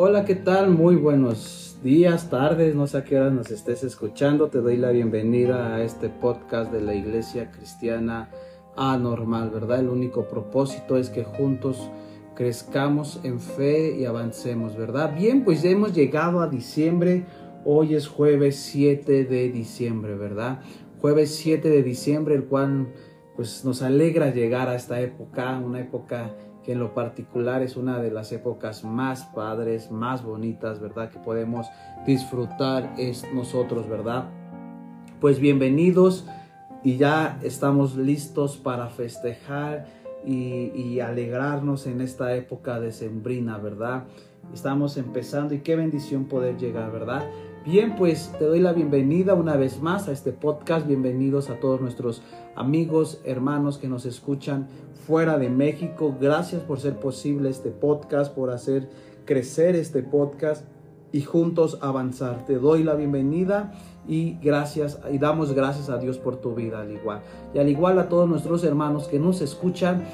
Hola, ¿qué tal? Muy buenos días, tardes, no sé a qué hora nos estés escuchando. Te doy la bienvenida a este podcast de la Iglesia Cristiana Anormal, ¿verdad? El único propósito es que juntos crezcamos en fe y avancemos, ¿verdad? Bien, pues ya hemos llegado a diciembre. Hoy es jueves 7 de diciembre, ¿verdad? Jueves 7 de diciembre, el cual pues nos alegra llegar a esta época, una época en lo particular es una de las épocas más padres, más bonitas, ¿verdad? Que podemos disfrutar es nosotros, ¿verdad? Pues bienvenidos y ya estamos listos para festejar y, y alegrarnos en esta época decembrina, ¿verdad? Estamos empezando y qué bendición poder llegar, ¿verdad? Bien, pues te doy la bienvenida una vez más a este podcast. Bienvenidos a todos nuestros amigos, hermanos que nos escuchan fuera de México. Gracias por ser posible este podcast, por hacer crecer este podcast y juntos avanzar. Te doy la bienvenida y gracias y damos gracias a Dios por tu vida al igual. Y al igual a todos nuestros hermanos que nos escuchan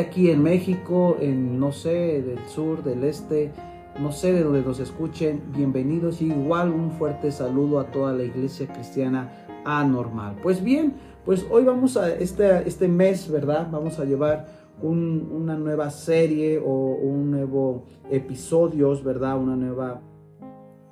aquí en México, en no sé, del sur, del este, no sé de donde nos escuchen, bienvenidos y igual un fuerte saludo a toda la iglesia cristiana anormal. Pues bien, pues hoy vamos a este, este mes, ¿verdad? Vamos a llevar una nueva serie o un nuevo episodios, ¿verdad? Una nueva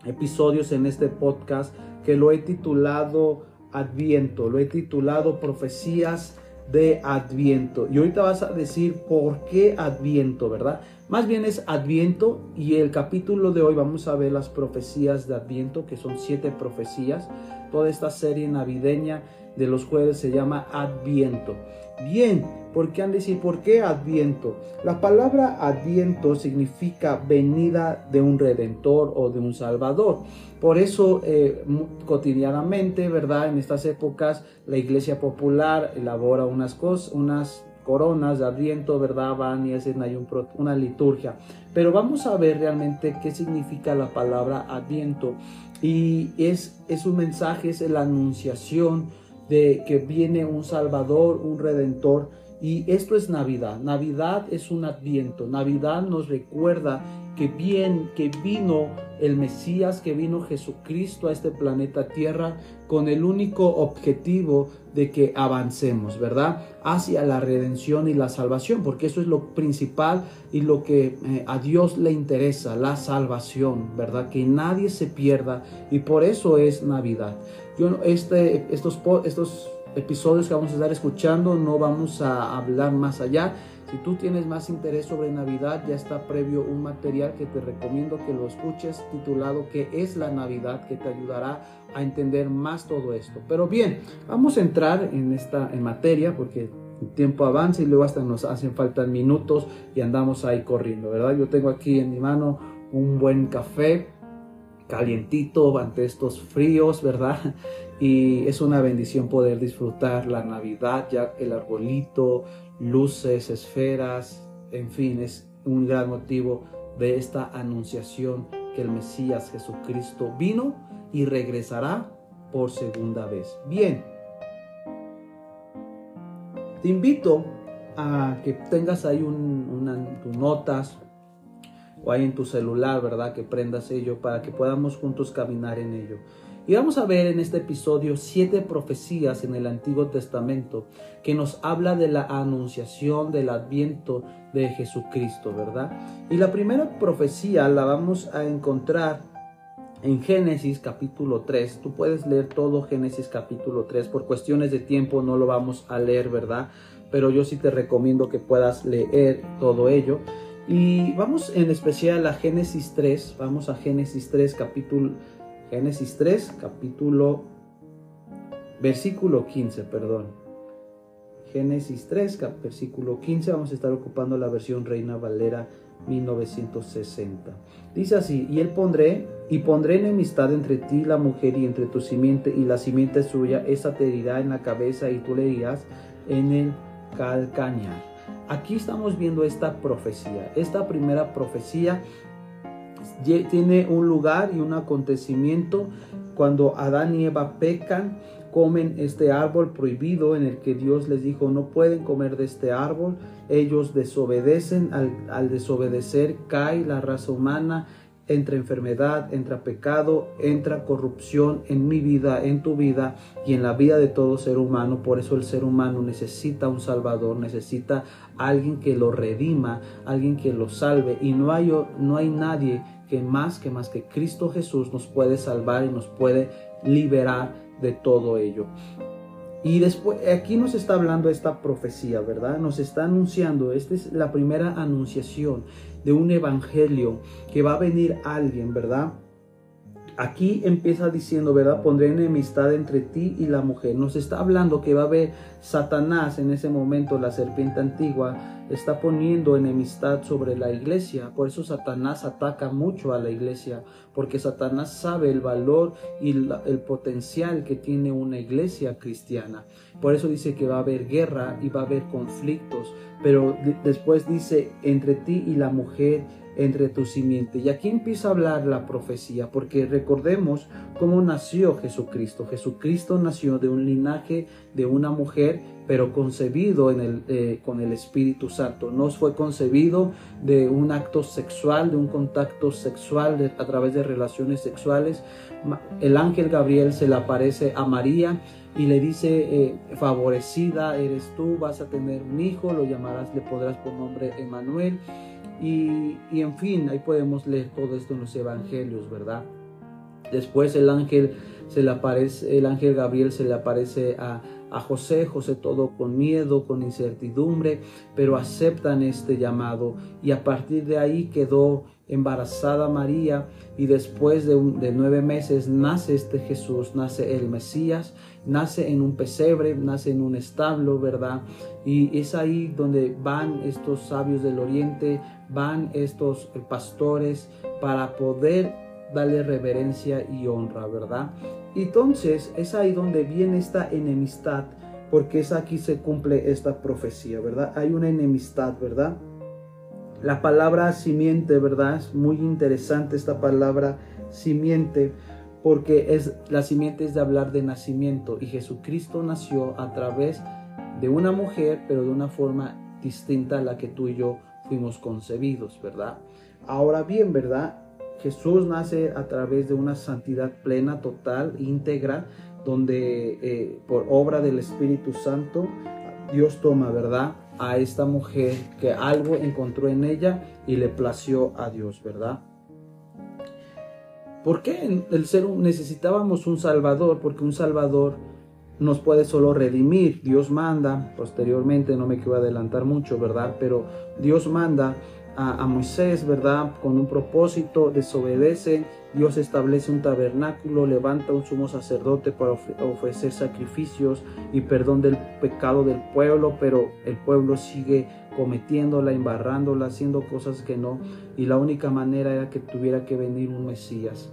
episodios en este podcast que lo he titulado Adviento, lo he titulado Profecías de Adviento. Y ahorita vas a decir por qué Adviento, ¿verdad? Más bien es Adviento y el capítulo de hoy vamos a ver las profecías de Adviento, que son siete profecías. Toda esta serie navideña de los jueves se llama Adviento. Bien, ¿por qué han de decir por qué Adviento? La palabra Adviento significa venida de un redentor o de un salvador. Por eso eh, cotidianamente, ¿verdad? En estas épocas la iglesia popular elabora unas cosas, unas coronas de Adviento, ¿verdad? Van y hacen ahí una liturgia. Pero vamos a ver realmente qué significa la palabra Adviento. Y es, es un mensaje, es la anunciación de que viene un Salvador, un Redentor. Y esto es Navidad. Navidad es un adviento. Navidad nos recuerda que bien, que vino el Mesías, que vino Jesucristo a este planeta Tierra con el único objetivo de que avancemos, ¿verdad? Hacia la redención y la salvación, porque eso es lo principal y lo que eh, a Dios le interesa, la salvación, ¿verdad? Que nadie se pierda y por eso es Navidad. Yo, este, estos, estos episodios que vamos a estar escuchando no vamos a hablar más allá. Si tú tienes más interés sobre Navidad, ya está previo un material que te recomiendo que lo escuches titulado ¿Qué es la Navidad? que te ayudará a entender más todo esto. Pero bien, vamos a entrar en esta en materia porque el tiempo avanza y luego hasta nos hacen falta minutos y andamos ahí corriendo, ¿verdad? Yo tengo aquí en mi mano un buen café calientito ante estos fríos, ¿verdad? Y es una bendición poder disfrutar la Navidad, ya el arbolito, luces, esferas, en fin, es un gran motivo de esta anunciación que el Mesías Jesucristo vino y regresará por segunda vez. Bien, te invito a que tengas ahí un, tus notas, o ahí en tu celular, ¿verdad? Que prendas ello para que podamos juntos caminar en ello. Y vamos a ver en este episodio siete profecías en el Antiguo Testamento que nos habla de la anunciación del adviento de Jesucristo, ¿verdad? Y la primera profecía la vamos a encontrar en Génesis capítulo 3. Tú puedes leer todo Génesis capítulo 3. Por cuestiones de tiempo no lo vamos a leer, ¿verdad? Pero yo sí te recomiendo que puedas leer todo ello. Y vamos en especial a Génesis 3, vamos a Génesis 3 capítulo Génesis 3 capítulo versículo 15, perdón. Génesis 3 versículo 15, vamos a estar ocupando la versión Reina Valera 1960. Dice así, y él pondré, y pondré enemistad entre ti la mujer y entre tu simiente y la simiente suya, esa te herirá en la cabeza y tú le irás en el calcañar. Aquí estamos viendo esta profecía. Esta primera profecía tiene un lugar y un acontecimiento cuando Adán y Eva pecan, comen este árbol prohibido en el que Dios les dijo no pueden comer de este árbol. Ellos desobedecen, al, al desobedecer cae la raza humana entra enfermedad, entra pecado, entra corrupción en mi vida, en tu vida y en la vida de todo ser humano. Por eso el ser humano necesita un salvador, necesita alguien que lo redima, alguien que lo salve y no hay, no hay nadie que más que más que Cristo Jesús nos puede salvar y nos puede liberar de todo ello. Y después, aquí nos está hablando esta profecía, ¿verdad? Nos está anunciando, esta es la primera anunciación de un evangelio que va a venir alguien, ¿verdad? Aquí empieza diciendo, ¿verdad? Pondré enemistad entre ti y la mujer. Nos está hablando que va a haber Satanás en ese momento, la serpiente antigua, está poniendo enemistad sobre la iglesia. Por eso Satanás ataca mucho a la iglesia, porque Satanás sabe el valor y el potencial que tiene una iglesia cristiana. Por eso dice que va a haber guerra y va a haber conflictos. Pero después dice, entre ti y la mujer entre tu simiente. Y aquí empieza a hablar la profecía, porque recordemos cómo nació Jesucristo. Jesucristo nació de un linaje de una mujer, pero concebido en el, eh, con el Espíritu Santo. No fue concebido de un acto sexual, de un contacto sexual a través de relaciones sexuales. El ángel Gabriel se le aparece a María y le dice, eh, favorecida eres tú, vas a tener un hijo, lo llamarás, le podrás por nombre Emanuel y, en fin, ahí podemos leer todo esto en los evangelios, ¿verdad? Después el ángel se le aparece, el ángel Gabriel se le aparece a, a José, José todo con miedo, con incertidumbre, pero aceptan este llamado y a partir de ahí quedó embarazada María y después de, de, nueve meses nace este Jesús, nace el Mesías, nace en un pesebre, nace en un establo, ¿verdad? Y es ahí donde van estos sabios del oriente, van estos pastores para poder darle reverencia y honra, ¿verdad? Entonces es ahí donde viene esta enemistad, porque es aquí se cumple esta profecía, ¿verdad? Hay una enemistad, ¿verdad? La palabra simiente, ¿verdad? Es muy interesante esta palabra simiente porque es la simiente es de hablar de nacimiento y Jesucristo nació a través de una mujer, pero de una forma distinta a la que tú y yo fuimos concebidos, ¿verdad? Ahora bien, ¿verdad? Jesús nace a través de una santidad plena, total, íntegra, donde eh, por obra del Espíritu Santo Dios toma, ¿verdad? A esta mujer que algo encontró en ella y le plació a Dios, ¿verdad? ¿Por qué el ser necesitábamos un Salvador? Porque un Salvador nos puede solo redimir. Dios manda, posteriormente, no me quiero adelantar mucho, ¿verdad? Pero Dios manda a, Moisés, ¿verdad? Con un propósito, desobedece, Dios establece un tabernáculo, levanta un sumo sacerdote para ofrecer sacrificios y perdón del pecado del pueblo, pero el pueblo sigue cometiéndola, embarrándola, haciendo cosas que no, y la única manera era que tuviera que venir un Mesías,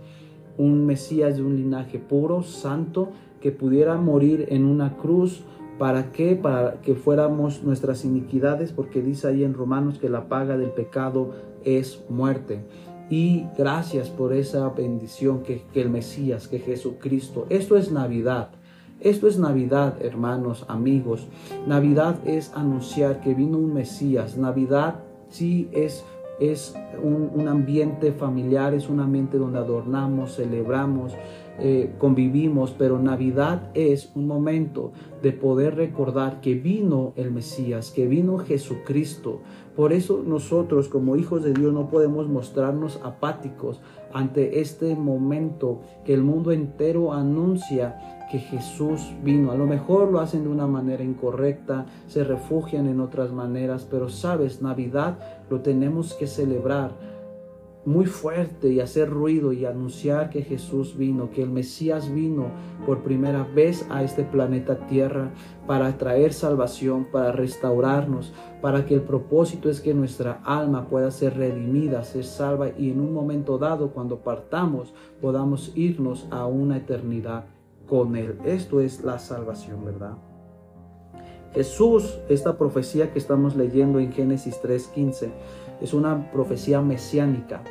un Mesías de un linaje puro, santo, que pudiera morir en una cruz. ¿Para qué? Para que fuéramos nuestras iniquidades, porque dice ahí en Romanos que la paga del pecado es muerte. Y gracias por esa bendición que, que el Mesías, que Jesucristo. Esto es Navidad. Esto es Navidad, hermanos, amigos. Navidad es anunciar que vino un Mesías. Navidad sí es es un, un, ambiente familiar, es un ambiente donde adornamos, celebramos, eh, convivimos, pero Navidad es un momento de poder recordar que vino el Mesías, que vino Jesucristo. Por eso nosotros como hijos de Dios no podemos mostrarnos apáticos ante este momento que el mundo entero anuncia que Jesús vino. A lo mejor lo hacen de una manera incorrecta, se refugian en otras maneras, pero sabes, Navidad lo tenemos que celebrar muy fuerte y hacer ruido y anunciar que Jesús vino, que el Mesías vino por primera vez a este planeta Tierra para traer salvación, para restaurarnos, para que el propósito es que nuestra alma pueda ser redimida, ser salva y en un momento dado, cuando partamos, podamos irnos a una eternidad con Él. Esto es la salvación, ¿verdad? Jesús, esta profecía que estamos leyendo en Génesis 3:15, es una profecía mesiánica.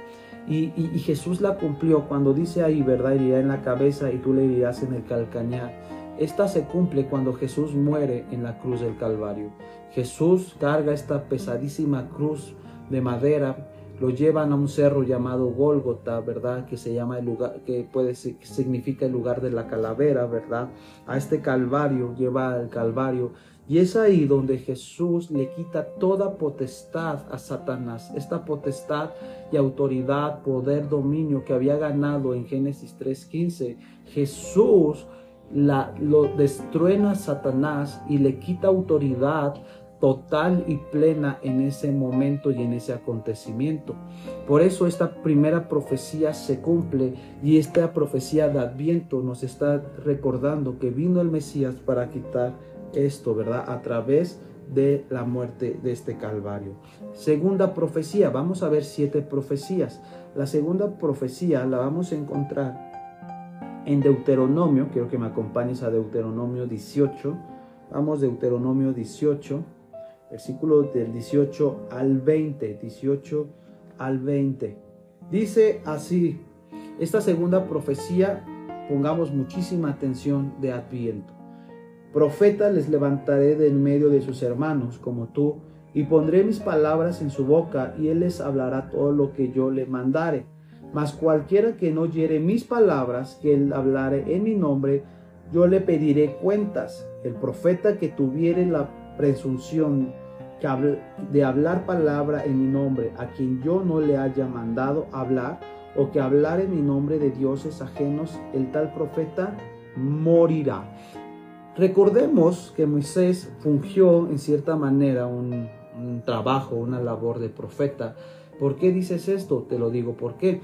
Y, Jesús la cumplió cuando dice ahí, ¿verdad? En la cabeza y tú le irías en el calcañar. Esta se cumple cuando Jesús muere en la cruz del Calvario. Jesús carga esta pesadísima cruz de madera lo llevan a un cerro llamado Gólgota, ¿verdad? Que se llama el lugar, que puede significa el lugar de la calavera, ¿verdad? A este calvario, lleva al calvario. Y es ahí donde Jesús le quita toda potestad a Satanás, esta potestad y autoridad, poder, dominio que había ganado en Génesis 3.15. Jesús lo destruena a Satanás y le quita autoridad total y plena en ese momento y en ese acontecimiento. Por eso esta primera profecía se cumple y esta profecía de Adviento nos está recordando que vino el Mesías para quitar esto, ¿verdad? A través de la muerte de este Calvario. Segunda profecía, vamos a ver siete profecías. La segunda profecía la vamos a encontrar en Deuteronomio, quiero que me acompañes a Deuteronomio 18. Vamos, Deuteronomio 18 versículo del 18 al 20, 18 al 20. Dice así, esta segunda profecía, pongamos muchísima atención de Adviento. Profeta les levantaré de en medio de sus hermanos, como tú, y pondré mis palabras en su boca, y él les hablará todo lo que yo le mandare. Mas cualquiera que no oyere mis palabras, que él hablare en mi nombre, yo le pediré cuentas. El profeta que tuviere la presunción de hablar palabra en mi nombre a quien yo no le haya mandado hablar, o que hablar en mi nombre de dioses ajenos, el tal profeta morirá. Recordemos que Moisés fungió en cierta manera un, trabajo, una labor de profeta. ¿Por qué dices esto? Te lo digo, ¿por qué?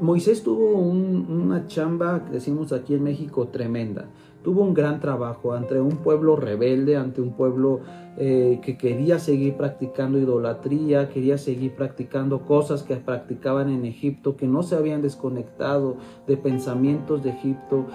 Moisés tuvo una chamba, decimos aquí en México, tremenda tuvo un gran trabajo ante un pueblo rebelde, ante un pueblo eh, que quería seguir practicando idolatría, quería seguir practicando cosas que practicaban en Egipto, que no se habían desconectado de pensamientos de Egipto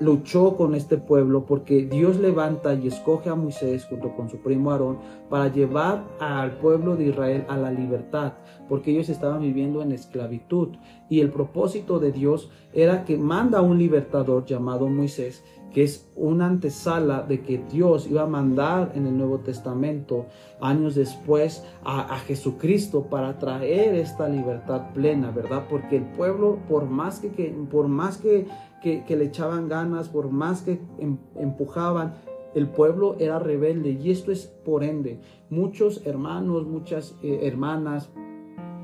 luchó con este pueblo porque Dios levanta y escoge a Moisés junto con su primo Aarón para llevar al pueblo de Israel a la libertad, porque ellos estaban viviendo en esclavitud. Y el propósito de Dios era que manda a un libertador llamado Moisés, que es una antesala de que Dios iba a mandar en el Nuevo Testamento años después a, Jesucristo para traer esta libertad plena, ¿verdad? Porque el pueblo, por más que por más que que, le echaban ganas, por más que em, empujaban, el pueblo era rebelde y esto es por ende. Muchos hermanos, muchas eh, hermanas,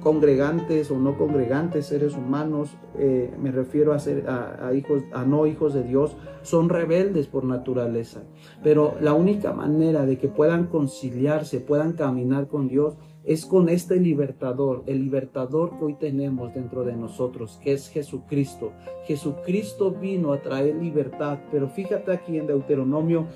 congregantes o no congregantes, seres humanos, eh, me refiero a, ser, a, hijos, a no hijos de Dios, son rebeldes por naturaleza. Pero la única manera de que puedan conciliarse, puedan caminar con Dios, es con este libertador, el libertador que hoy tenemos dentro de nosotros, que es Jesucristo. Jesucristo vino a traer libertad, pero fíjate aquí en Deuteronomio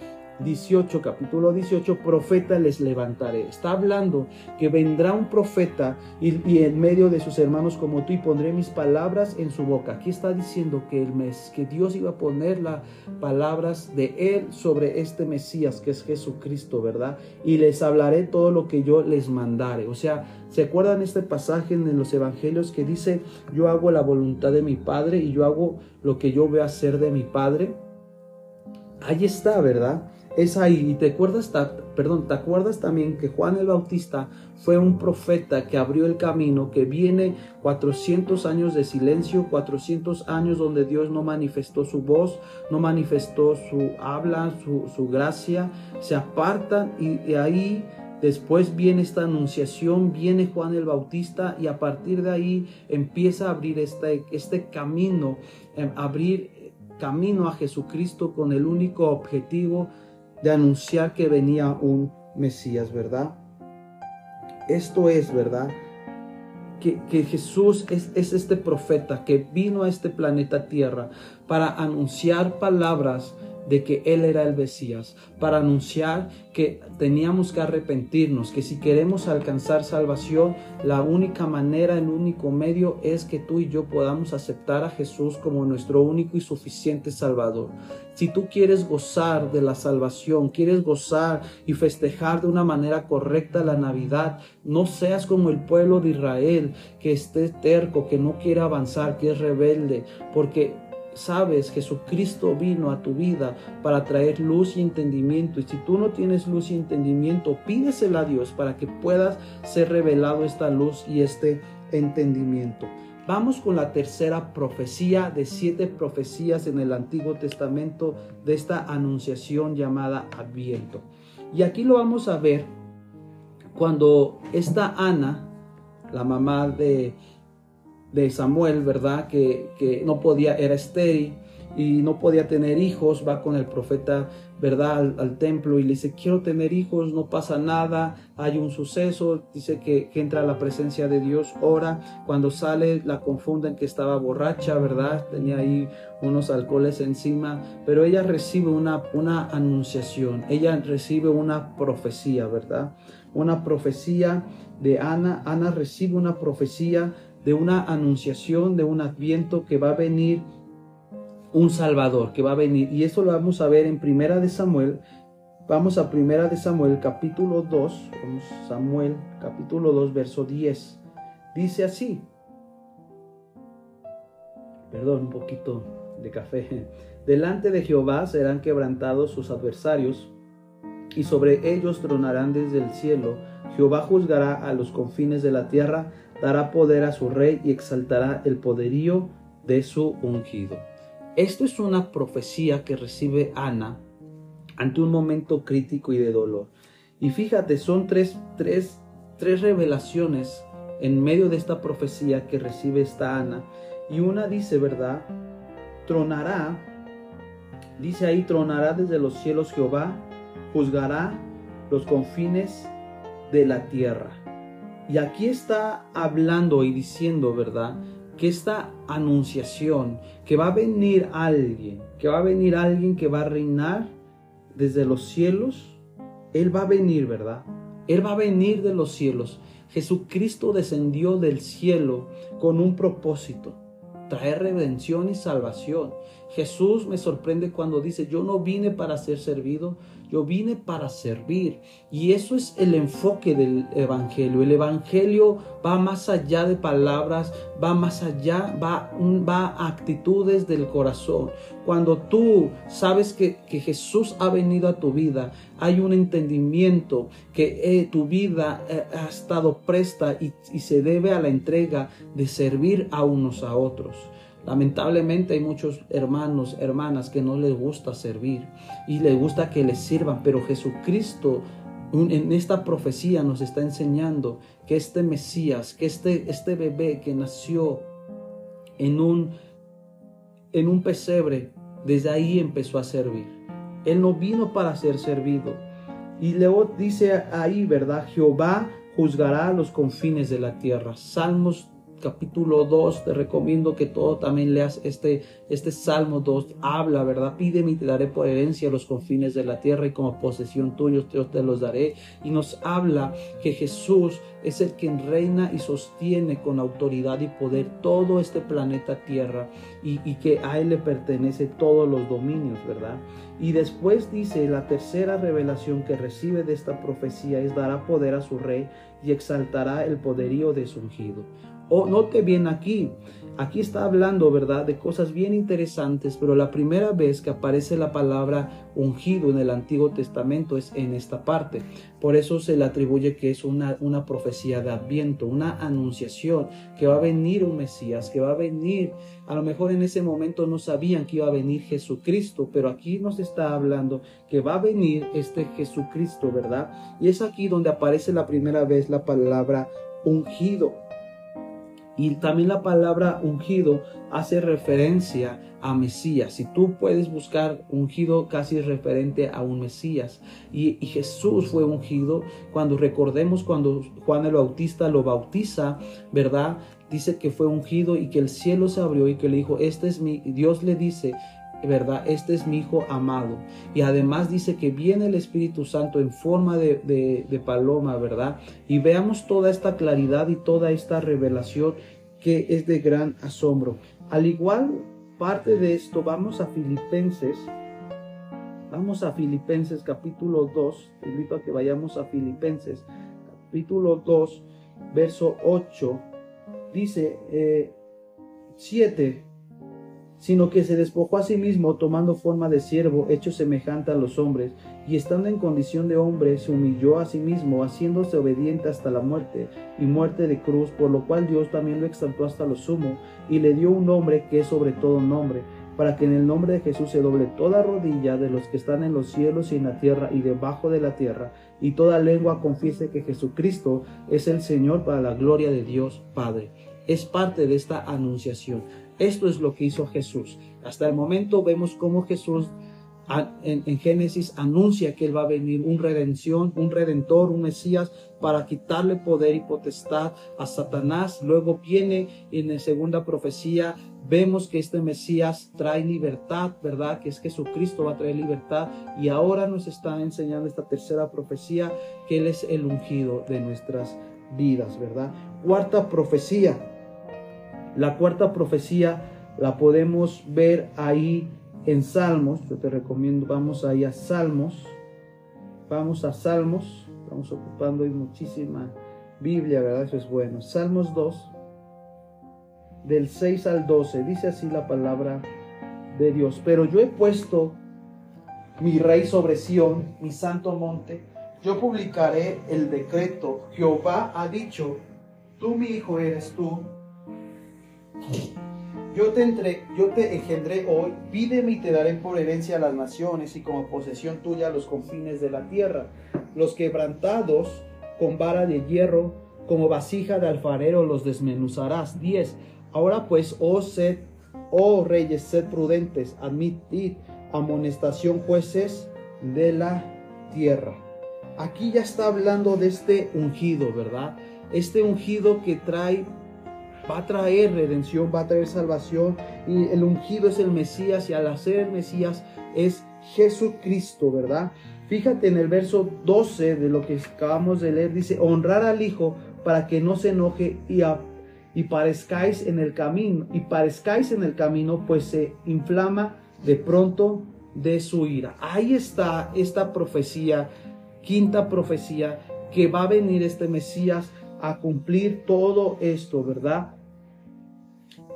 18, capítulo 18, profeta les levantaré. Está hablando que vendrá un profeta y, en medio de sus hermanos como tú y pondré mis palabras en su boca. Aquí está diciendo que, el mes, que Dios iba a poner las palabras de él sobre este Mesías que es Jesucristo, ¿verdad? Y les hablaré todo lo que yo les mandare. O sea, ¿se acuerdan este pasaje en los evangelios que dice, yo hago la voluntad de mi Padre y yo hago lo que yo veo hacer de mi Padre? Ahí está, ¿verdad? Es ahí. Y te acuerdas, perdón, te acuerdas también que Juan el Bautista fue un profeta que abrió el camino, que viene 400 años de silencio, 400 años donde Dios no manifestó su voz, no manifestó su habla, su, gracia, se apartan y de ahí Después viene esta anunciación, viene Juan el Bautista y a partir de ahí empieza a abrir este, este camino, em, abrir camino a Jesucristo con el único objetivo de anunciar que venía un Mesías, ¿verdad? Esto es, ¿verdad? Que, Jesús es, es este profeta que vino a este planeta Tierra para anunciar palabras de que Él era el Mesías, para anunciar que teníamos que arrepentirnos, que si queremos alcanzar salvación, la única manera, el único medio es que tú y yo podamos aceptar a Jesús como nuestro único y suficiente Salvador. Si tú quieres gozar de la salvación, quieres gozar y festejar de una manera correcta la Navidad, no seas como el pueblo de Israel, que esté terco, que no quiere avanzar, que es rebelde, porque sabes, Jesucristo vino a tu vida para traer luz y entendimiento. Y si tú no tienes luz y entendimiento, pídesela a Dios para que puedas ser revelado esta luz y este entendimiento. Vamos con la tercera profecía de siete profecías en el Antiguo Testamento de esta anunciación llamada Adviento. Y aquí lo vamos a ver cuando esta Ana, la mamá de, de Samuel, ¿verdad? Que, que no podía, era estéril y no podía tener hijos, va con el profeta, ¿verdad? Al, templo y le dice, quiero tener hijos, no pasa nada, hay un suceso, dice que, entra a la presencia de Dios, ora, cuando sale la confunden que estaba borracha, ¿verdad? Tenía ahí unos alcoholes encima, pero ella recibe una, una anunciación, ella recibe una profecía, ¿verdad? Una profecía de Ana, Ana recibe una profecía de una anunciación, de un adviento que va a venir un Salvador que va a venir. Y eso lo vamos a ver en Primera de Samuel. Vamos a Primera de Samuel capítulo 2. Vamos Samuel capítulo 2 verso 10. Dice así. Perdón, un poquito de café. Delante de Jehová serán quebrantados sus adversarios y sobre ellos tronarán desde el cielo. Jehová juzgará a los confines de la tierra, dará poder a su rey y exaltará el poderío de su ungido. Esto es una profecía que recibe Ana ante un momento crítico y de dolor. Y fíjate, son tres, tres, tres revelaciones en medio de esta profecía que recibe esta Ana. Y una dice, ¿verdad? Tronará, dice ahí, tronará desde los cielos Jehová, juzgará los confines de la tierra. Y aquí está hablando y diciendo, ¿verdad? que esta anunciación, que va a venir alguien, que va a venir alguien que va a reinar desde los cielos, Él va a venir, ¿verdad? Él va a venir de los cielos. Jesucristo descendió del cielo con un propósito, traer redención y salvación. Jesús me sorprende cuando dice, yo no vine para ser servido, yo vine para servir. Y eso es el enfoque del Evangelio. El Evangelio va más allá de palabras, va más allá, va, va a actitudes del corazón. Cuando tú sabes que, Jesús ha venido a tu vida, hay un entendimiento que eh, tu vida eh, ha estado presta y, y se debe a la entrega de servir a unos a otros. Lamentablemente hay muchos hermanos, hermanas que no les gusta servir y les gusta que les sirvan, pero Jesucristo en esta profecía nos está enseñando que este Mesías, que este, este bebé que nació en un, en un pesebre, desde ahí empezó a servir. Él no vino para ser servido. Y luego dice ahí, ¿verdad? Jehová juzgará los confines de la tierra. Salmos capítulo 2, te recomiendo que todo también leas este, este Salmo 2, habla, ¿verdad? Pídeme y te daré por herencia los confines de la tierra y como posesión tuya yo te los daré. Y nos habla que Jesús es el quien reina y sostiene con autoridad y poder todo este planeta Tierra y, y que a Él le pertenece todos los dominios, ¿verdad? Y después dice, la tercera revelación que recibe de esta profecía es dará poder a su rey y exaltará el poderío de su ungido. Oh, note bien aquí, aquí está hablando, ¿verdad?, de cosas bien interesantes, pero la primera vez que aparece la palabra ungido en el Antiguo Testamento es en esta parte. Por eso se le atribuye que es una, una profecía de adviento, una anunciación, que va a venir un Mesías, que va a venir, a lo mejor en ese momento no sabían que iba a venir Jesucristo, pero aquí nos está hablando que va a venir este Jesucristo, ¿verdad? Y es aquí donde aparece la primera vez la palabra ungido. Y también la palabra ungido hace referencia a Mesías. Si tú puedes buscar ungido casi referente a un Mesías. Y, y, Jesús fue ungido cuando recordemos cuando Juan el Bautista lo bautiza, ¿verdad? Dice que fue ungido y que el cielo se abrió y que le dijo, este es mi, Dios le dice, ¿verdad? Este es mi Hijo amado. Y además dice que viene el Espíritu Santo en forma de, paloma, ¿verdad? Y veamos toda esta claridad y toda esta revelación que es de gran asombro. Al igual parte de esto, vamos a Filipenses. Vamos a Filipenses capítulo 2. Te invito a que vayamos a Filipenses capítulo 2, verso 8. Dice 7. Sino que se despojó a sí mismo tomando forma de siervo, hecho semejante a los hombres, y estando en condición de hombre, se humilló a sí mismo, haciéndose obediente hasta la muerte, y muerte de cruz, por lo cual Dios también lo exaltó hasta lo sumo, y le dio un nombre que es sobre todo nombre, para que en el nombre de Jesús se doble toda rodilla de los que están en los cielos y en la tierra y debajo de la tierra, y toda lengua confiese que Jesucristo es el Señor para la gloria de Dios Padre. Es parte de esta anunciación. Esto es lo que hizo Jesús. Hasta el momento vemos cómo Jesús en, Génesis anuncia que Él va a venir un redención, un redentor, un Mesías para quitarle poder y potestad a Satanás. Luego viene en la segunda profecía, vemos que este Mesías trae libertad, ¿verdad? Que es Jesucristo va a traer libertad. Y ahora nos está enseñando esta tercera profecía, que Él es el ungido de nuestras vidas, ¿verdad? Cuarta profecía la cuarta profecía la podemos ver ahí en Salmos. Yo te recomiendo, vamos ahí a Salmos. Vamos a Salmos. Estamos ocupando hoy muchísima Biblia, ¿verdad? Eso es bueno. Salmos 2, del 6 al 12. Dice así la palabra de Dios. Pero yo he puesto mi rey sobre Sión, mi santo monte. Yo publicaré el decreto. Jehová ha dicho, tú mi hijo eres tú yo te, entre, yo te engendré hoy, pídeme y te daré por herencia a las naciones y como posesión tuya los confines de la tierra. Los quebrantados con vara de hierro, como vasija de alfarero los desmenuzarás. 10. Ahora pues, oh sed, oh reyes, sed prudentes, admitid amonestación jueces de la tierra. Aquí ya está hablando de este ungido, ¿verdad? Este ungido que trae va a traer redención, va a traer salvación y el ungido es el Mesías y al hacer el Mesías es Jesucristo, ¿verdad? Fíjate en el verso 12 de lo que acabamos de leer, dice, honrar al Hijo para que no se enoje y, y parezcáis en el camino, y parezcáis en el camino, pues se inflama de pronto de su ira. Ahí está esta profecía, quinta profecía, que va a venir este Mesías a cumplir todo esto, ¿verdad?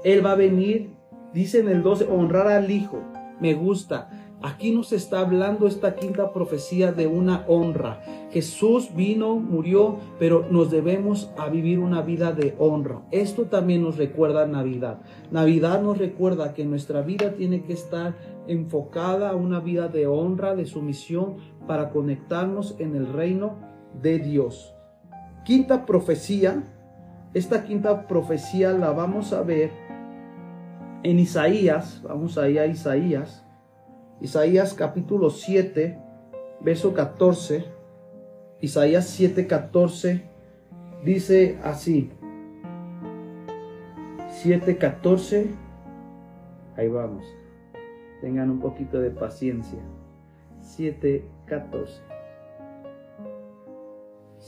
Él va a venir, dice en el 12, honrar al Hijo. Me gusta. Aquí nos está hablando esta quinta profecía de una honra. Jesús vino, murió, pero nos debemos a vivir una vida de honra. Esto también nos recuerda Navidad. Navidad nos recuerda que nuestra vida tiene que estar enfocada a una vida de honra, de sumisión, para conectarnos en el reino de Dios quinta profecía, esta quinta profecía la vamos a ver en Isaías, vamos ahí a Isaías, Isaías capítulo 7, verso 14, Isaías 7, 14, dice así, 7, 14, ahí vamos, tengan un poquito de paciencia, 7, 14.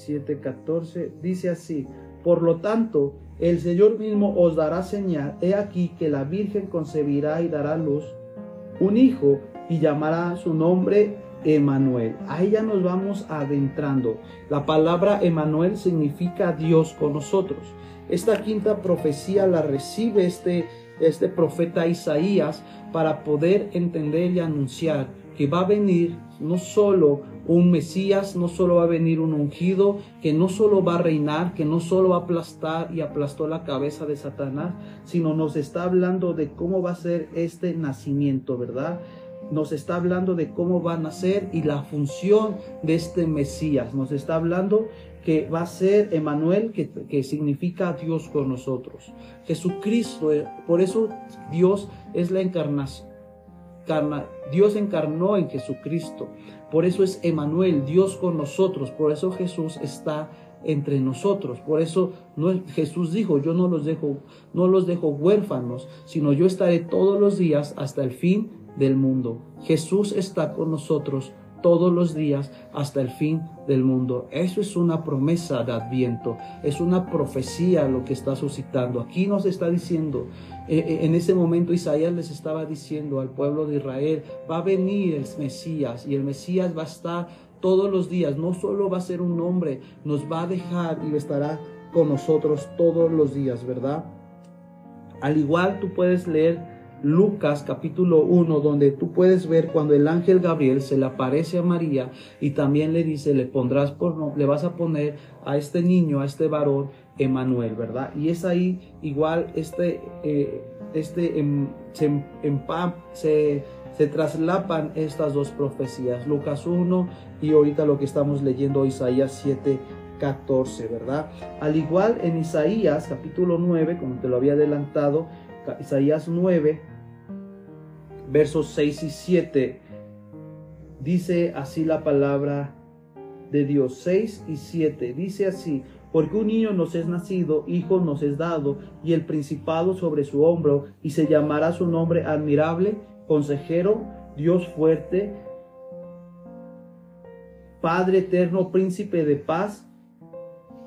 7:14 dice así, por lo tanto, el Señor mismo os dará señal, he aquí que la Virgen concebirá y dará luz un hijo y llamará su nombre Emanuel. Ahí ya nos vamos adentrando. La palabra Emanuel significa Dios con nosotros. Esta quinta profecía la recibe este, este profeta Isaías para poder entender y anunciar que va a venir no solo un Mesías, no solo va a venir un ungido, que no solo va a reinar, que no solo va a aplastar y aplastó la cabeza de Satanás, sino nos está hablando de cómo va a ser este nacimiento, ¿verdad? Nos está hablando de cómo va a nacer y la función de este Mesías. Nos está hablando que va a ser Emanuel, que, que, significa Dios con nosotros. Jesucristo, eh, por eso Dios es la encarnación. Dios encarnó en Jesucristo. Por eso es Emanuel, Dios con nosotros. Por eso Jesús está entre nosotros. Por eso no, Jesús dijo, yo no los dejo, no los dejo huérfanos, sino yo estaré todos los días hasta el fin del mundo. Jesús está con nosotros todos los días hasta el fin del mundo. Eso es una promesa de Adviento, es una profecía lo que está suscitando. Aquí nos está diciendo, eh, eh, en ese momento Isaías les estaba diciendo al pueblo de Israel, va a venir el Mesías y el Mesías va a estar todos los días, no solo va a ser un hombre, nos va a dejar y estará con nosotros todos los días, ¿verdad? Al igual tú puedes leer Lucas capítulo 1, donde tú puedes ver cuando el ángel Gabriel se le aparece a María y también le dice, le pondrás por, le vas a poner a este niño, a este varón, Emanuel, ¿verdad? Y es ahí igual este, eh, este em, se, se, se traslapan estas dos profecías, Lucas 1 y ahorita lo que estamos leyendo, Isaías 7, 14, ¿verdad? Al igual en Isaías capítulo 9, como te lo había adelantado, Isaías 9, versos 6 y 7, dice así la palabra de Dios, 6 y 7, dice así, porque un niño nos es nacido, hijo nos es dado, y el principado sobre su hombro, y se llamará su nombre admirable, consejero, Dios fuerte, Padre eterno, príncipe de paz.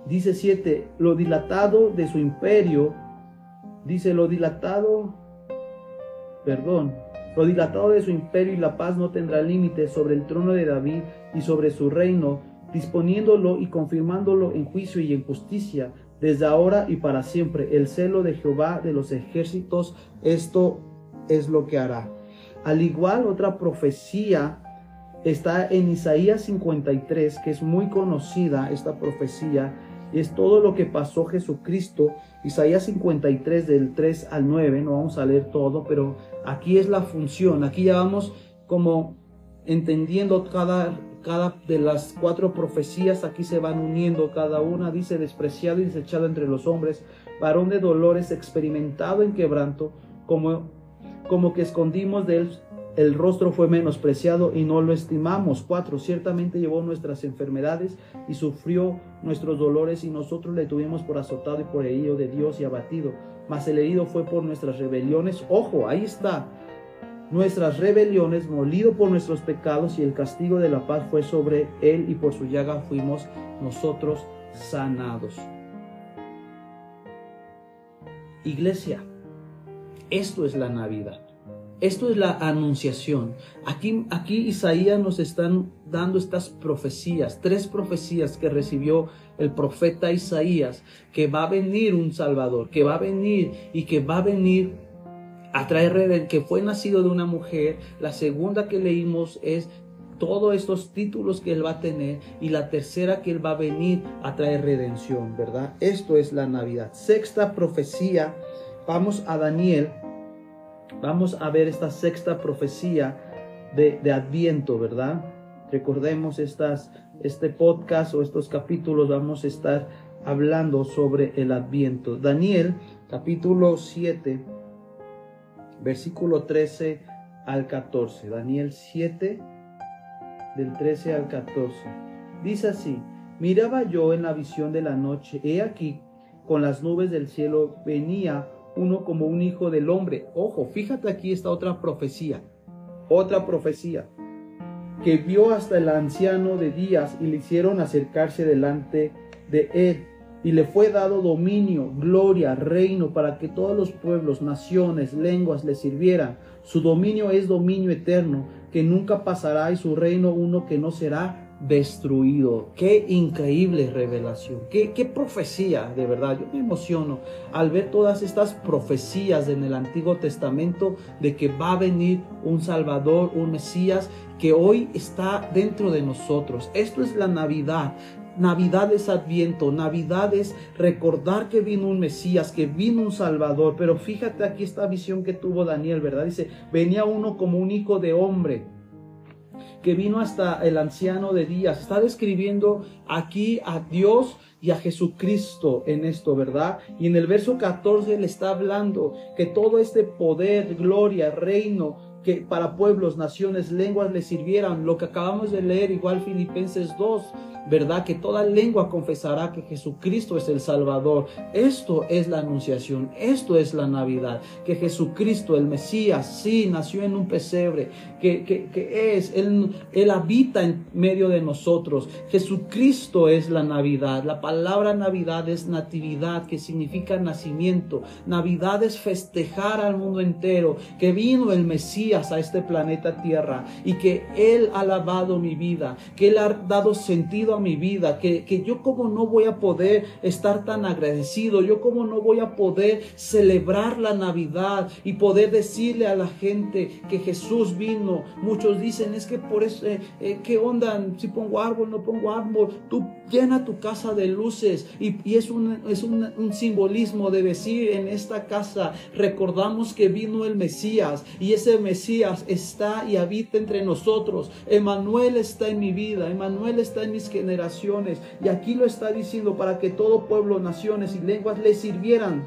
Dice 7, lo dilatado de su imperio, dice lo dilatado, perdón, lo dilatado de su imperio y la paz no tendrá límites sobre el trono de David y sobre su reino, disponiéndolo y confirmándolo en juicio y en justicia, desde ahora y para siempre. El celo de Jehová de los ejércitos, esto es lo que hará. Al igual, otra profecía está en Isaías 53, que es muy conocida esta profecía, es todo lo que pasó Jesucristo. Isaías 53 del 3 al 9, no vamos a leer todo, pero aquí es la función, aquí ya vamos como entendiendo cada, cada de las cuatro profecías, aquí se van uniendo cada una, dice despreciado y desechado entre los hombres, varón de dolores, experimentado en quebranto, como, como que escondimos de él el rostro fue menospreciado y no lo estimamos. Cuatro, ciertamente llevó nuestras enfermedades y sufrió nuestros dolores y nosotros le tuvimos por azotado y por herido de Dios y abatido. Mas el herido fue por nuestras rebeliones. Ojo, ahí está. Nuestras rebeliones, molido por nuestros pecados y el castigo de la paz fue sobre él y por su llaga fuimos nosotros sanados. Iglesia, esto es la Navidad. Esto es la anunciación. Aquí, aquí Isaías nos están dando estas profecías, tres profecías que recibió el profeta Isaías, que va a venir un Salvador, que va a venir y que va a venir a traer que fue nacido de una mujer. La segunda que leímos es todos estos títulos que él va a tener y la tercera que él va a venir a traer redención, ¿verdad? Esto es la Navidad. Sexta profecía, vamos a Daniel Vamos a ver esta sexta profecía de, Adviento, ¿verdad? Recordemos estas, este podcast o estos capítulos, vamos a estar hablando sobre el Adviento. Daniel, capítulo 7, versículo 13 al 14. Daniel 7, del 13 al 14. Dice así, miraba yo en la visión de la noche, he aquí, con las nubes del cielo venía uno como un hijo del hombre. Ojo, fíjate aquí esta otra profecía, otra profecía, que vio hasta el anciano de días y le hicieron acercarse delante de él. Y le fue dado dominio, gloria, reino, para que todos los pueblos, naciones, lenguas le sirvieran. Su dominio es dominio eterno, que nunca pasará, y su reino uno que no será destruido. Qué increíble revelación, qué, qué, profecía, de verdad. Yo me emociono al ver todas estas profecías en el Antiguo Testamento de que va a venir un Salvador, un Mesías que hoy está dentro de nosotros. Esto es la Navidad. Navidad es Adviento, Navidad es recordar que vino un Mesías, que vino un Salvador. Pero fíjate aquí esta visión que tuvo Daniel, ¿verdad? Dice, venía uno como un hijo de hombre que vino hasta el anciano de días. Está describiendo aquí a Dios y a Jesucristo en esto, ¿verdad? Y en el verso 14 le está hablando que todo este poder, gloria, reino, que para pueblos, naciones, lenguas le sirvieran. Lo que acabamos de leer, igual Filipenses 2, ¿verdad? Que toda lengua confesará que Jesucristo es el Salvador. Esto es la anunciación, esto es la Navidad. Que Jesucristo, el Mesías, sí, nació en un pesebre, que, que, es, él, él habita en medio de nosotros. Jesucristo es la Navidad. La palabra Navidad es natividad, que significa nacimiento. Navidad es festejar al mundo entero, que vino el Mesías a este planeta Tierra y que Él ha lavado mi vida, que Él ha dado sentido a mi vida, que, que yo como no voy a poder estar tan agradecido, yo como no voy a poder celebrar la Navidad y poder decirle a la gente que Jesús vino. Muchos dicen, es que por eso, eh, ¿qué onda? Si pongo árbol, no pongo árbol. Tú llena tu casa de luces y, es, un, es un simbolismo de decir en esta casa recordamos que vino el Mesías y ese Mesías está y habita entre nosotros. Emanuel está en mi vida, Emanuel está en mis generaciones y aquí lo está diciendo para que todo pueblo, naciones y lenguas le sirvieran.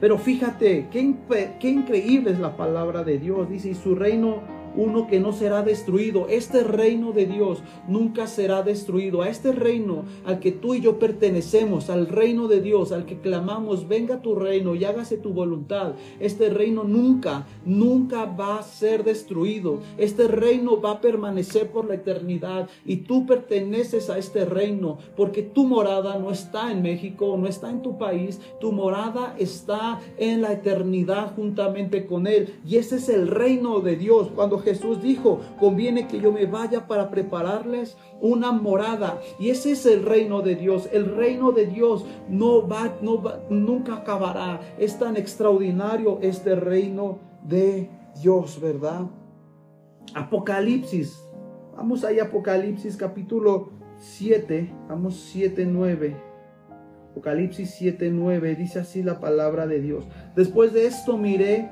Pero fíjate, qué, qué increíble es la palabra de Dios. Dice, y su reino uno que no será destruido. Este reino de Dios nunca será destruido. A este reino al que tú y yo pertenecemos, al reino de Dios, al que clamamos, venga tu reino y hágase tu voluntad. Este reino nunca, nunca va a ser destruido. Este reino va a permanecer por la eternidad y tú perteneces a este reino porque tu morada no está en México, no está en tu país, tu morada está en la eternidad juntamente con Él. Y ese es el reino de Dios. Cuando Jesús dijo, conviene que yo me vaya para prepararles una morada. Y ese es el reino de Dios. El reino de Dios no va, no va, nunca acabará. Es tan extraordinario este reino de Dios, ¿verdad? Apocalipsis. Vamos ahí, Apocalipsis capítulo 7. Vamos 7, 9. Apocalipsis 7, 9. Dice así la palabra de Dios. Después de esto miré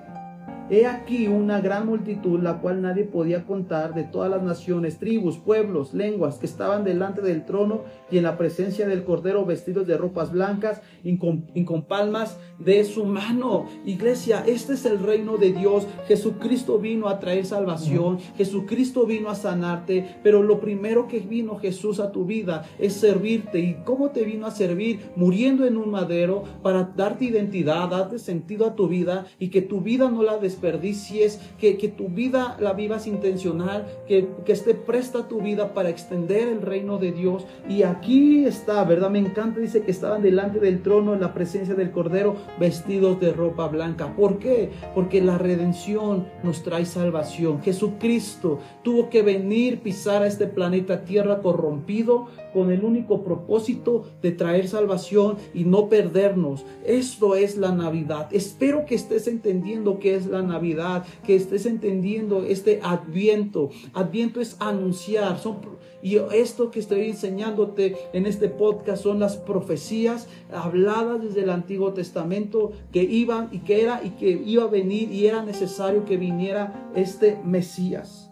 He aquí una gran multitud, la cual nadie podía contar, de todas las naciones, tribus, pueblos, lenguas, que estaban delante del trono y en la presencia del Cordero, vestidos de ropas blancas y con, palmas de su mano. Iglesia, este es el reino de Dios. Jesucristo vino a traer salvación, Jesucristo vino a sanarte, pero lo primero que vino Jesús a tu vida es servirte. ¿Y cómo te vino a servir? Muriendo en un madero para darte identidad, darte sentido a tu vida y que tu vida no la des desperdicies, que, que tu vida la vivas intencional, que, que esté presta tu vida para extender el reino de Dios. Y aquí está, ¿verdad? Me encanta, dice que estaban delante del trono en la presencia del Cordero vestidos de ropa blanca. ¿Por qué? Porque la redención nos trae salvación. Jesucristo tuvo que venir, pisar a este planeta Tierra corrompido con el único propósito de traer salvación y no perdernos. Esto es la Navidad. Espero que estés entendiendo qué es la Navidad, que estés entendiendo este adviento. Adviento es anunciar. Son, y esto que estoy enseñándote en este podcast son las profecías habladas desde el Antiguo Testamento que iban y que era y que iba a venir y era necesario que viniera este Mesías.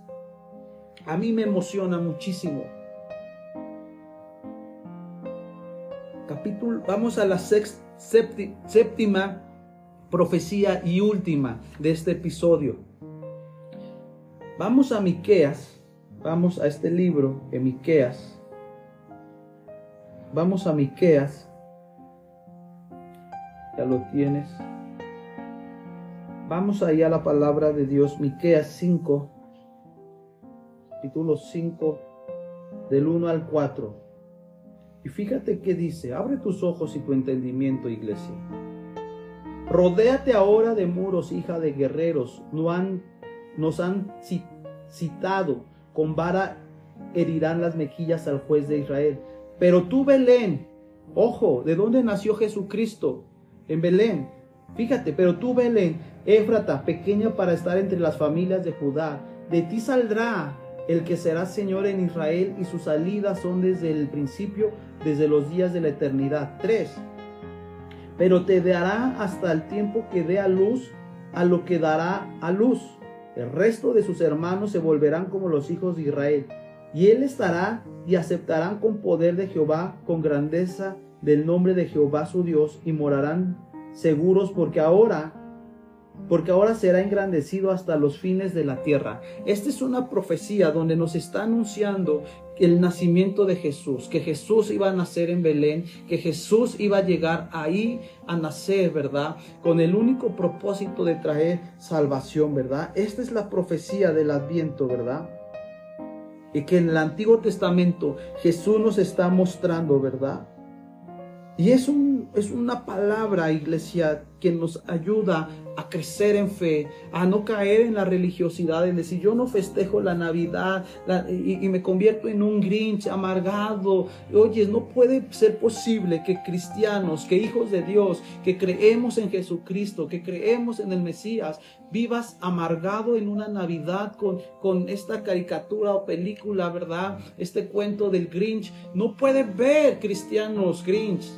A mí me emociona muchísimo. Vamos a la sexta, séptima profecía y última de este episodio. Vamos a Miqueas, vamos a este libro de Miqueas. Vamos a Miqueas. Ya lo tienes. Vamos ahí a la palabra de Dios, Miqueas 5, capítulo 5, del 1 al 4. Y fíjate qué dice, abre tus ojos y tu entendimiento, iglesia. Rodéate ahora de muros, hija de guerreros. No han, nos han citado. Con vara herirán las mejillas al juez de Israel. Pero tú, Belén, ojo, ¿de dónde nació Jesucristo? En Belén. Fíjate, pero tú, Belén, Éfrata, pequeña para estar entre las familias de Judá, de ti saldrá el que será Señor en Israel y sus salidas son desde el principio, desde los días de la eternidad. 3 pero te dará hasta el tiempo que dé a luz a lo que dará a luz. El resto de sus hermanos se volverán como los hijos de Israel, y él estará y aceptarán con poder de Jehová, con grandeza del nombre de Jehová su Dios, y morarán seguros porque ahora porque ahora será engrandecido hasta los fines de la tierra. Esta es una profecía donde nos está anunciando el nacimiento de Jesús, que Jesús iba a nacer en Belén, que Jesús iba a llegar ahí a nacer, ¿verdad? Con el único propósito de traer salvación, ¿verdad? Esta es la profecía del adviento, ¿verdad? Y que en el Antiguo Testamento Jesús nos está mostrando, ¿verdad? Y es un es una palabra, iglesia, que nos ayuda a crecer en fe, a no caer en la religiosidad, en decir, yo no festejo la Navidad y, me convierto en un grinch amargado. Oye, no puede ser posible que cristianos, que hijos de Dios, que creemos en Jesucristo, que creemos en el Mesías, vivas amargado en una Navidad con, con esta caricatura o película, ¿verdad? Este cuento del Grinch. No puede ver cristianos Grinch.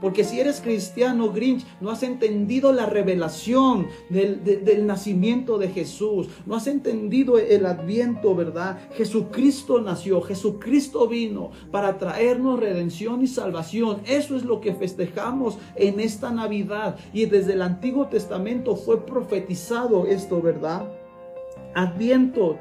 Porque si eres cristiano Grinch, no has entendido la revelación del, nacimiento de Jesús. No has entendido el adviento, ¿verdad? Jesucristo nació, Jesucristo vino para traernos redención y salvación. Eso es lo que festejamos en esta Navidad. Y desde el Antiguo Testamento fue profetizado esto, ¿verdad? Adviento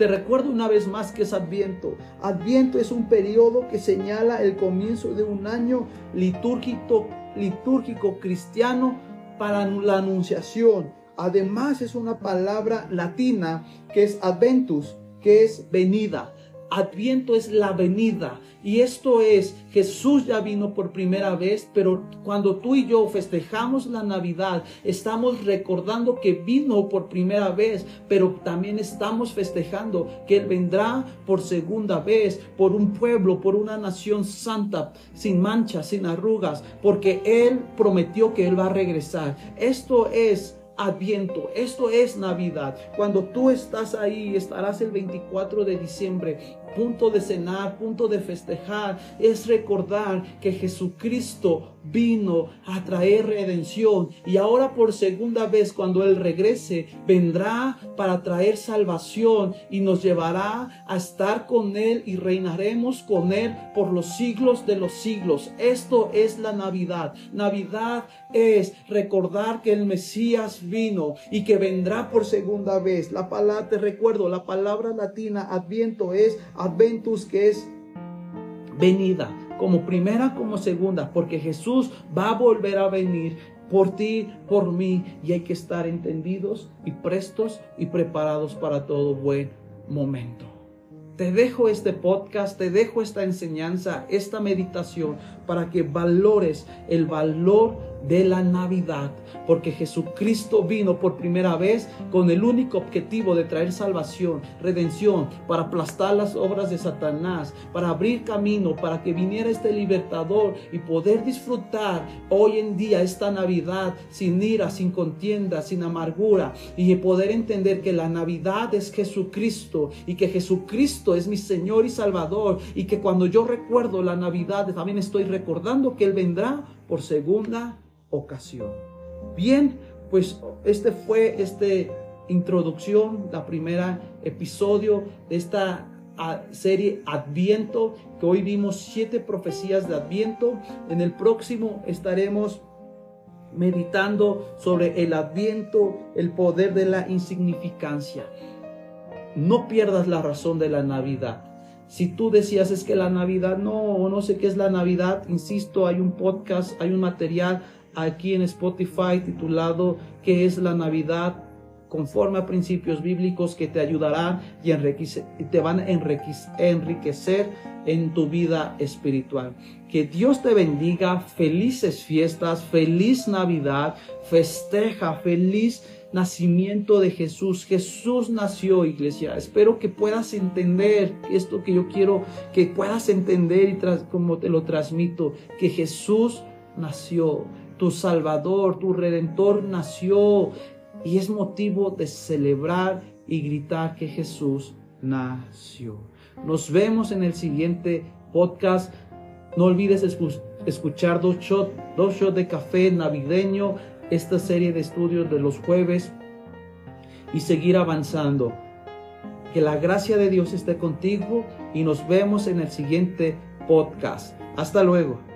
te recuerdo una vez más que es Adviento. Adviento es un periodo que señala el comienzo de un año litúrgico, litúrgico cristiano para la anunciación. Además es una palabra latina que es adventus, que es venida. Adviento es la venida. Y esto es, Jesús ya vino por primera vez, pero cuando tú y yo festejamos la Navidad, estamos recordando que vino por primera vez, pero también estamos festejando que Él vendrá por segunda vez, por un pueblo, por una nación santa, sin manchas, sin arrugas, porque Él prometió que Él va a regresar. Esto es Adviento. Esto es Navidad. Cuando tú estás ahí, estarás el 24 de diciembre punto de cenar, punto de festejar, es recordar que Jesucristo vino a traer redención y ahora por segunda vez cuando Él regrese vendrá para traer salvación y nos llevará a estar con Él y reinaremos con Él por los siglos de los siglos. Esto es la Navidad. Navidad es recordar que el Mesías vino y que vendrá por segunda vez. La palabra, te recuerdo, la palabra latina adviento es adventus que es venida como primera como segunda, porque Jesús va a volver a venir por ti, por mí, y hay que estar entendidos y prestos y preparados para todo buen momento. Te dejo este podcast, te dejo esta enseñanza, esta meditación para que valores el valor de la Navidad, porque Jesucristo vino por primera vez con el único objetivo de traer salvación, redención, para aplastar las obras de Satanás, para abrir camino, para que viniera este libertador y poder disfrutar hoy en día esta Navidad sin ira, sin contienda, sin amargura y poder entender que la Navidad es Jesucristo y que Jesucristo es mi Señor y Salvador y que cuando yo recuerdo la Navidad también estoy recordando que Él vendrá por segunda ocasión. Bien, pues este fue este introducción, la primera episodio de esta ah, serie Adviento, que hoy vimos siete profecías de Adviento. En el próximo estaremos meditando sobre el Adviento, el poder de la insignificancia. No pierdas la razón de la Navidad. Si tú decías es que la Navidad, no, no sé qué es la Navidad, insisto, hay un podcast, hay un material aquí en Spotify titulado ¿Qué es la Navidad? conforme a principios bíblicos que te ayudarán y, te van a enriquecer en tu vida espiritual. Que Dios te bendiga, felices fiestas, feliz Navidad, festeja, feliz nacimiento de Jesús. Jesús nació, iglesia. Espero que puedas entender esto que yo quiero que puedas entender y como te lo transmito, que Jesús nació tu Salvador, tu Redentor nació y es motivo de celebrar y gritar que Jesús nació. Nos vemos en el siguiente podcast. No olvides escuchar dos shots, dos shots de café navideño, esta serie de estudios de los jueves y seguir avanzando. Que la gracia de Dios esté contigo y nos vemos en el siguiente podcast. Hasta luego.